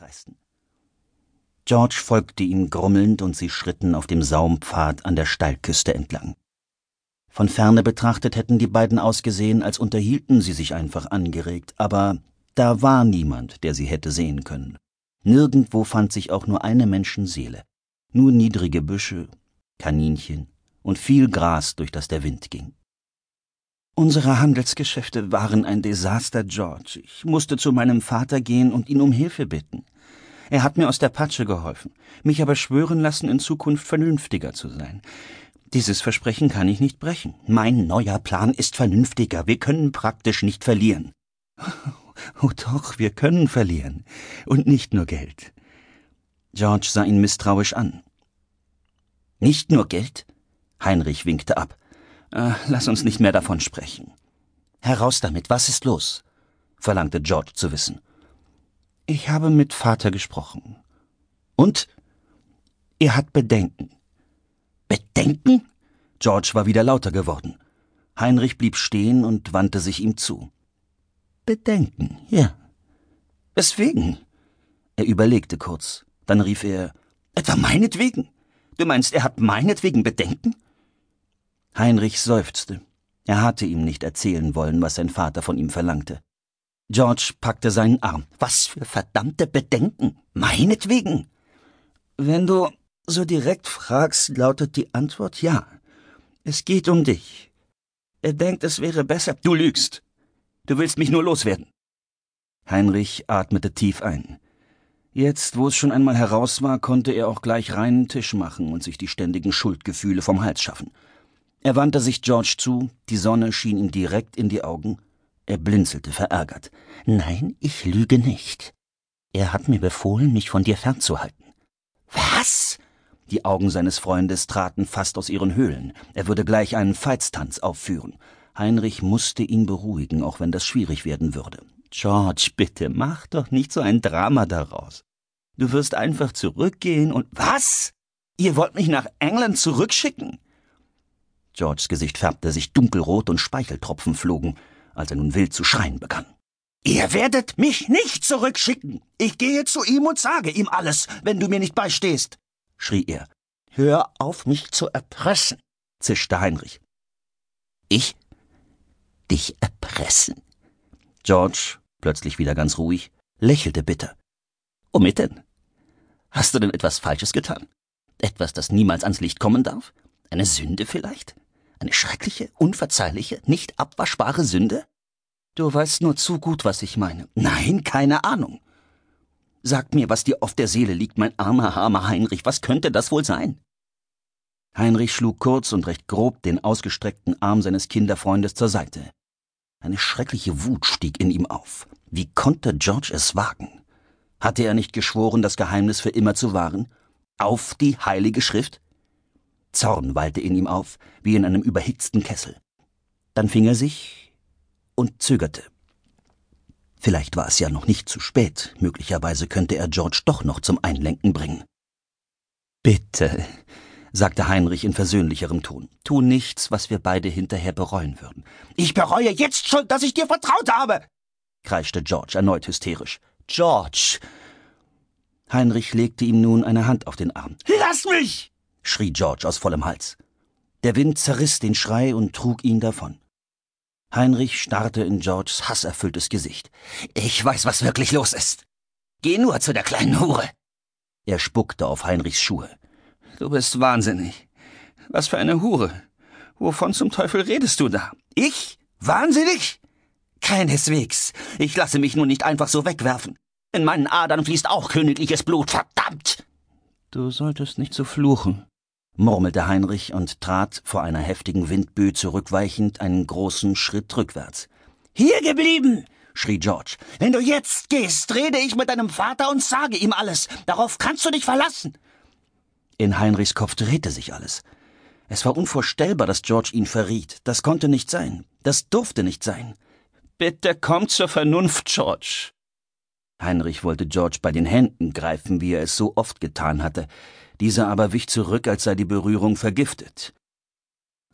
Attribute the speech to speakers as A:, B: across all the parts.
A: kreisten. George folgte ihm grummelnd und sie schritten auf dem Saumpfad an der Steilküste entlang. Von ferne betrachtet hätten die beiden ausgesehen, als unterhielten sie sich einfach angeregt, aber da war niemand, der sie hätte sehen können. Nirgendwo fand sich auch nur eine Menschenseele, nur niedrige Büsche, Kaninchen und viel Gras, durch das der Wind ging. Unsere Handelsgeschäfte waren ein Desaster, George. Ich musste zu meinem Vater gehen und ihn um Hilfe bitten. Er hat mir aus der Patsche geholfen, mich aber schwören lassen, in Zukunft vernünftiger zu sein. Dieses Versprechen kann ich nicht brechen. Mein neuer Plan ist vernünftiger. Wir können praktisch nicht verlieren. Oh doch, wir können verlieren. Und nicht nur Geld. George sah ihn misstrauisch an. Nicht nur Geld? Heinrich winkte ab. Äh, lass uns nicht mehr davon sprechen. Heraus damit, was ist los? verlangte George zu wissen. Ich habe mit Vater gesprochen. Und? Er hat Bedenken. Bedenken? George war wieder lauter geworden. Heinrich blieb stehen und wandte sich ihm zu. Bedenken, ja. Weswegen? Er überlegte kurz. Dann rief er, etwa meinetwegen? Du meinst, er hat meinetwegen Bedenken? Heinrich seufzte. Er hatte ihm nicht erzählen wollen, was sein Vater von ihm verlangte. George packte seinen Arm. Was für verdammte Bedenken. Meinetwegen. Wenn du so direkt fragst, lautet die Antwort ja. Es geht um dich. Er denkt, es wäre besser. Du lügst. Du willst mich nur loswerden. Heinrich atmete tief ein. Jetzt, wo es schon einmal heraus war, konnte er auch gleich reinen Tisch machen und sich die ständigen Schuldgefühle vom Hals schaffen. Er wandte sich George zu, die Sonne schien ihm direkt in die Augen, er blinzelte verärgert. Nein, ich lüge nicht. Er hat mir befohlen, mich von dir fernzuhalten. Was? Die Augen seines Freundes traten fast aus ihren Höhlen. Er würde gleich einen Feitstanz aufführen. Heinrich musste ihn beruhigen, auch wenn das schwierig werden würde. George, bitte, mach doch nicht so ein Drama daraus. Du wirst einfach zurückgehen und. Was? Ihr wollt mich nach England zurückschicken? Georges Gesicht färbte sich dunkelrot und Speicheltropfen flogen als er nun wild zu schreien begann. Ihr werdet mich nicht zurückschicken. Ich gehe zu ihm und sage ihm alles, wenn du mir nicht beistehst, schrie er. Hör auf, mich zu erpressen, zischte Heinrich. Ich? Dich erpressen? George, plötzlich wieder ganz ruhig, lächelte bitter. Womit denn? Hast du denn etwas Falsches getan? Etwas, das niemals ans Licht kommen darf? Eine Sünde vielleicht? Eine schreckliche, unverzeihliche, nicht abwaschbare Sünde? Du weißt nur zu gut, was ich meine. Nein, keine Ahnung. Sag mir, was dir auf der Seele liegt, mein armer, armer Heinrich. Was könnte das wohl sein? Heinrich schlug kurz und recht grob den ausgestreckten Arm seines Kinderfreundes zur Seite. Eine schreckliche Wut stieg in ihm auf. Wie konnte George es wagen? Hatte er nicht geschworen, das Geheimnis für immer zu wahren? Auf die heilige Schrift? Zorn wallte in ihm auf, wie in einem überhitzten Kessel. Dann fing er sich und zögerte. Vielleicht war es ja noch nicht zu spät, möglicherweise könnte er George doch noch zum Einlenken bringen. Bitte, sagte Heinrich in versöhnlicherem Ton, tu nichts, was wir beide hinterher bereuen würden. Ich bereue jetzt schon, dass ich dir vertraut habe, kreischte George erneut hysterisch. George! Heinrich legte ihm nun eine Hand auf den Arm. Lass mich! Schrie George aus vollem Hals. Der Wind zerriss den Schrei und trug ihn davon. Heinrich starrte in Georges hasserfülltes Gesicht. Ich weiß, was wirklich los ist. Geh nur zu der kleinen Hure. Er spuckte auf Heinrichs Schuhe. Du bist wahnsinnig. Was für eine Hure. Wovon zum Teufel redest du da? Ich? Wahnsinnig? Keineswegs. Ich lasse mich nur nicht einfach so wegwerfen. In meinen Adern fließt auch königliches Blut, verdammt! Du solltest nicht so fluchen, murmelte Heinrich und trat vor einer heftigen Windböe zurückweichend einen großen Schritt rückwärts. Hier geblieben! schrie George. Wenn du jetzt gehst, rede ich mit deinem Vater und sage ihm alles. Darauf kannst du dich verlassen. In Heinrichs Kopf drehte sich alles. Es war unvorstellbar, dass George ihn verriet. Das konnte nicht sein. Das durfte nicht sein. Bitte komm zur Vernunft, George. Heinrich wollte George bei den Händen greifen, wie er es so oft getan hatte. Dieser aber wich zurück, als sei die Berührung vergiftet.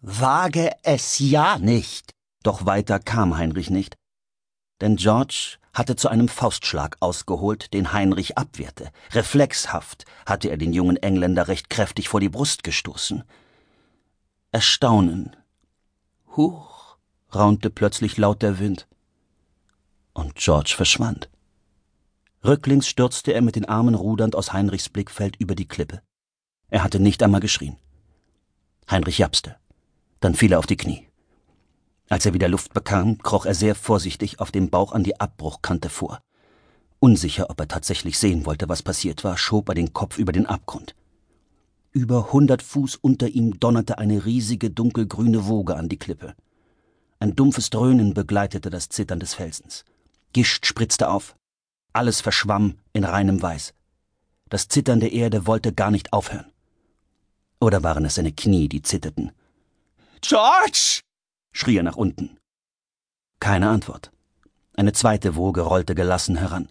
A: Wage es ja nicht! Doch weiter kam Heinrich nicht. Denn George hatte zu einem Faustschlag ausgeholt, den Heinrich abwehrte. Reflexhaft hatte er den jungen Engländer recht kräftig vor die Brust gestoßen. Erstaunen. Huch, raunte plötzlich laut der Wind. Und George verschwand. Rücklings stürzte er mit den Armen rudernd aus Heinrichs Blickfeld über die Klippe. Er hatte nicht einmal geschrien. Heinrich japste. Dann fiel er auf die Knie. Als er wieder Luft bekam, kroch er sehr vorsichtig auf dem Bauch an die Abbruchkante vor. Unsicher, ob er tatsächlich sehen wollte, was passiert war, schob er den Kopf über den Abgrund. Über hundert Fuß unter ihm donnerte eine riesige dunkelgrüne Woge an die Klippe. Ein dumpfes Dröhnen begleitete das Zittern des Felsens. Gischt spritzte auf. Alles verschwamm in reinem Weiß. Das Zittern der Erde wollte gar nicht aufhören. Oder waren es seine Knie, die zitterten? George! schrie er nach unten. Keine Antwort. Eine zweite Woge rollte gelassen heran.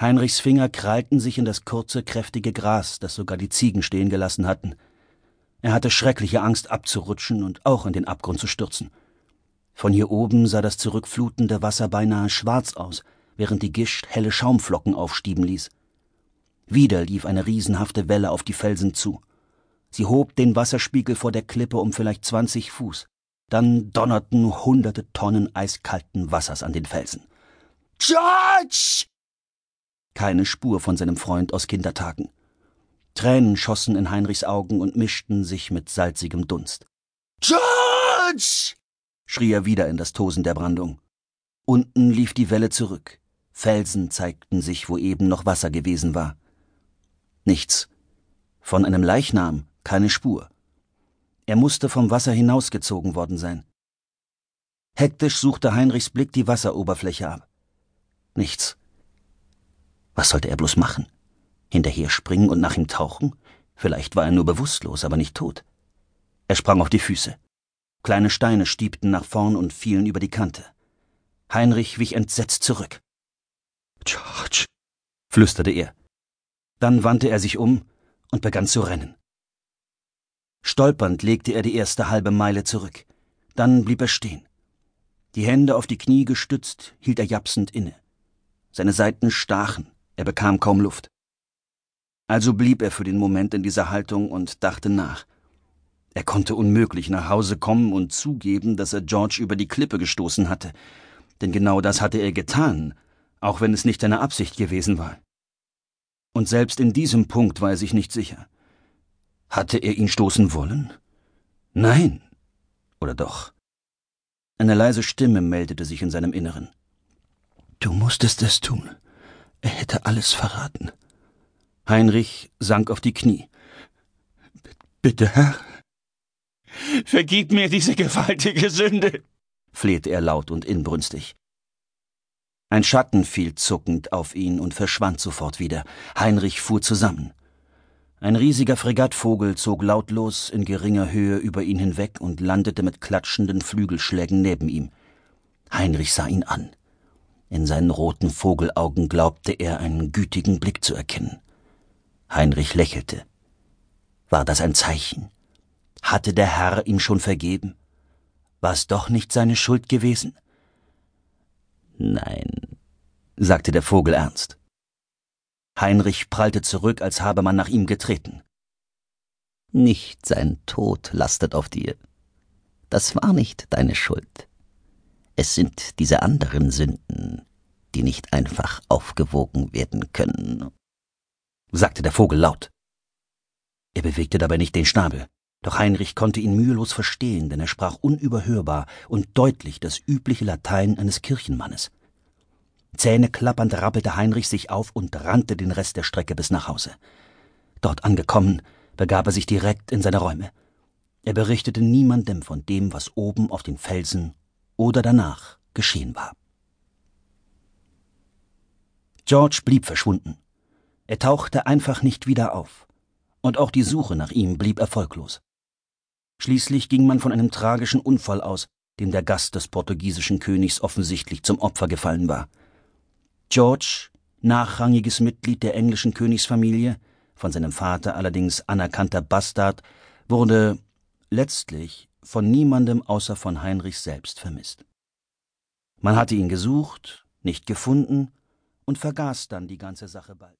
A: Heinrichs Finger krallten sich in das kurze, kräftige Gras, das sogar die Ziegen stehen gelassen hatten. Er hatte schreckliche Angst abzurutschen und auch in den Abgrund zu stürzen. Von hier oben sah das zurückflutende Wasser beinahe schwarz aus, während die Gischt helle Schaumflocken aufstieben ließ. Wieder lief eine riesenhafte Welle auf die Felsen zu. Sie hob den Wasserspiegel vor der Klippe um vielleicht zwanzig Fuß. Dann donnerten hunderte Tonnen eiskalten Wassers an den Felsen. George! Keine Spur von seinem Freund aus Kindertagen. Tränen schossen in Heinrichs Augen und mischten sich mit salzigem Dunst. George! schrie er wieder in das Tosen der Brandung. Unten lief die Welle zurück. Felsen zeigten sich, wo eben noch Wasser gewesen war. Nichts. Von einem Leichnam keine Spur. Er musste vom Wasser hinausgezogen worden sein. Hektisch suchte Heinrichs Blick die Wasseroberfläche ab. Nichts. Was sollte er bloß machen? Hinterher springen und nach ihm tauchen? Vielleicht war er nur bewusstlos, aber nicht tot. Er sprang auf die Füße. Kleine Steine stiebten nach vorn und fielen über die Kante. Heinrich wich entsetzt zurück. George, flüsterte er. Dann wandte er sich um und begann zu rennen. Stolpernd legte er die erste halbe Meile zurück. Dann blieb er stehen. Die Hände auf die Knie gestützt, hielt er japsend inne. Seine Seiten stachen, er bekam kaum Luft. Also blieb er für den Moment in dieser Haltung und dachte nach. Er konnte unmöglich nach Hause kommen und zugeben, dass er George über die Klippe gestoßen hatte. Denn genau das hatte er getan, auch wenn es nicht seine Absicht gewesen war. Und selbst in diesem Punkt war er sich nicht sicher. Hatte er ihn stoßen wollen? Nein. Oder doch? Eine leise Stimme meldete sich in seinem Inneren. Du musstest es tun. Er hätte alles verraten. Heinrich sank auf die Knie. Bitte, Herr. Vergib mir diese gewaltige Sünde, flehte er laut und inbrünstig. Ein Schatten fiel zuckend auf ihn und verschwand sofort wieder. Heinrich fuhr zusammen. Ein riesiger Fregattvogel zog lautlos in geringer Höhe über ihn hinweg und landete mit klatschenden Flügelschlägen neben ihm. Heinrich sah ihn an. In seinen roten Vogelaugen glaubte er einen gütigen Blick zu erkennen. Heinrich lächelte. War das ein Zeichen? Hatte der Herr ihm schon vergeben? War es doch nicht seine Schuld gewesen? Nein, sagte der Vogel ernst. Heinrich prallte zurück, als habe man nach ihm getreten. Nicht sein Tod lastet auf dir. Das war nicht deine Schuld. Es sind diese anderen Sünden, die nicht einfach aufgewogen werden können, sagte der Vogel laut. Er bewegte dabei nicht den Schnabel, doch Heinrich konnte ihn mühelos verstehen, denn er sprach unüberhörbar und deutlich das übliche Latein eines Kirchenmannes. Zähneklappernd rappelte Heinrich sich auf und rannte den Rest der Strecke bis nach Hause. Dort angekommen, begab er sich direkt in seine Räume. Er berichtete niemandem von dem, was oben auf den Felsen oder danach geschehen war. George blieb verschwunden. Er tauchte einfach nicht wieder auf. Und auch die Suche nach ihm blieb erfolglos. Schließlich ging man von einem tragischen Unfall aus, dem der Gast des portugiesischen Königs offensichtlich zum Opfer gefallen war. George, nachrangiges Mitglied der englischen Königsfamilie, von seinem Vater allerdings anerkannter Bastard, wurde letztlich von niemandem außer von Heinrich selbst vermisst. Man hatte ihn gesucht, nicht gefunden und vergaß dann die ganze Sache bald